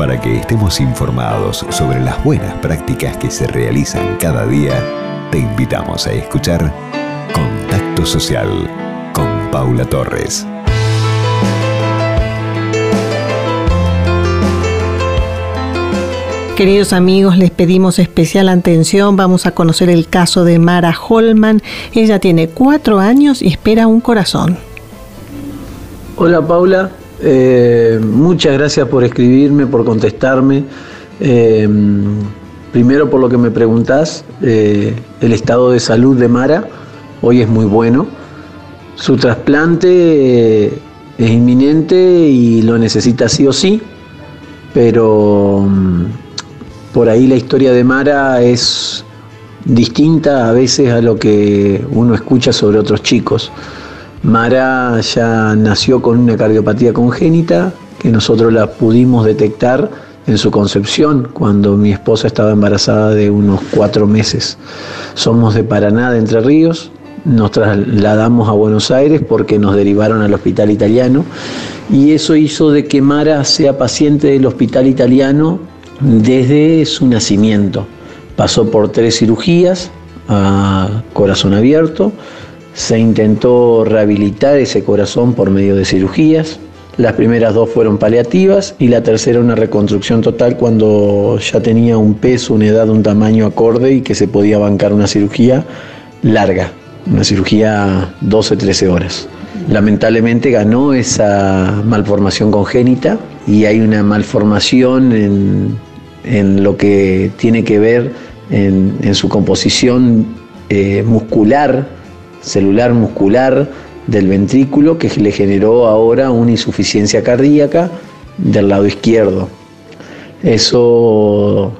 Para que estemos informados sobre las buenas prácticas que se realizan cada día, te invitamos a escuchar Contacto Social con Paula Torres. Queridos amigos, les pedimos especial atención. Vamos a conocer el caso de Mara Holman. Ella tiene cuatro años y espera un corazón. Hola Paula, eh, muchas gracias por escribirme, por contestarme. Eh, primero por lo que me preguntás, eh, el estado de salud de Mara hoy es muy bueno. Su trasplante es inminente y lo necesita sí o sí, pero mm, por ahí la historia de Mara es distinta a veces a lo que uno escucha sobre otros chicos. Mara ya nació con una cardiopatía congénita que nosotros la pudimos detectar en su concepción cuando mi esposa estaba embarazada de unos cuatro meses. Somos de Paraná, de Entre Ríos, nos trasladamos a Buenos Aires porque nos derivaron al hospital italiano y eso hizo de que Mara sea paciente del hospital italiano desde su nacimiento. Pasó por tres cirugías a corazón abierto, se intentó rehabilitar ese corazón por medio de cirugías. Las primeras dos fueron paliativas y la tercera una reconstrucción total cuando ya tenía un peso, una edad, un tamaño acorde y que se podía bancar una cirugía larga, una cirugía 12-13 horas. Lamentablemente ganó esa malformación congénita y hay una malformación en en lo que tiene que ver en, su composición eh, muscular, celular muscular del ventrículo, que le generó ahora una insuficiencia cardíaca del lado izquierdo. Eso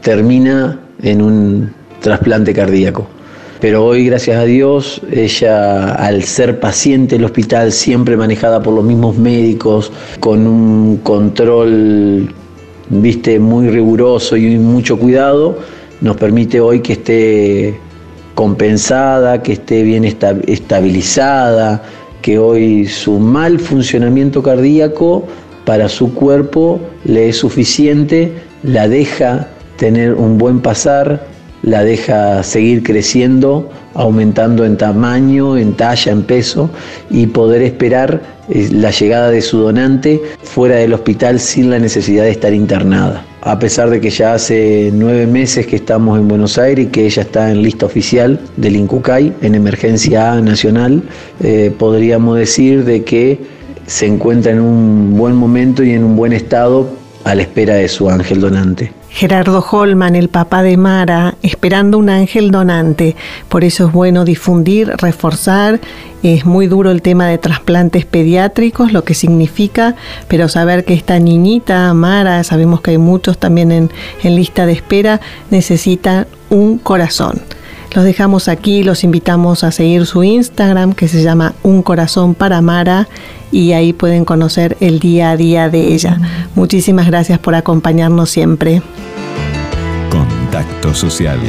termina en un trasplante cardíaco. Pero hoy, gracias a Dios, ella, al ser paciente en el hospital, siempre manejada por los mismos médicos, con un control viste, muy riguroso y mucho cuidado, nos permite hoy que esté compensada, que esté bien estabilizada, que hoy su mal funcionamiento cardíaco para su cuerpo le es suficiente, la deja tener un buen pasar, la deja seguir creciendo, aumentando en tamaño, en talla, en peso y poder esperar eh, la llegada de su donante fuera del hospital sin la necesidad de estar internada. A pesar de que ya hace nueve meses que estamos en Buenos Aires y que ella está en lista oficial del INCUCAI, en emergencia nacional, eh, podríamos decir de que se encuentra en un buen momento y en un buen estado a la espera de su ángel donante. Gerardo Holman, el papá de Mara, esperando un ángel donante. Por eso es bueno difundir, reforzar. Es muy duro el tema de trasplantes pediátricos, lo que significa, pero saber que esta niñita, Mara, sabemos que hay muchos también en, en lista de espera, necesita un corazón. Los dejamos aquí, los invitamos a seguir su Instagram que se llama Un Corazón para Mara y ahí pueden conocer el día a día de ella. Muchísimas gracias por acompañarnos siempre. Contacto Social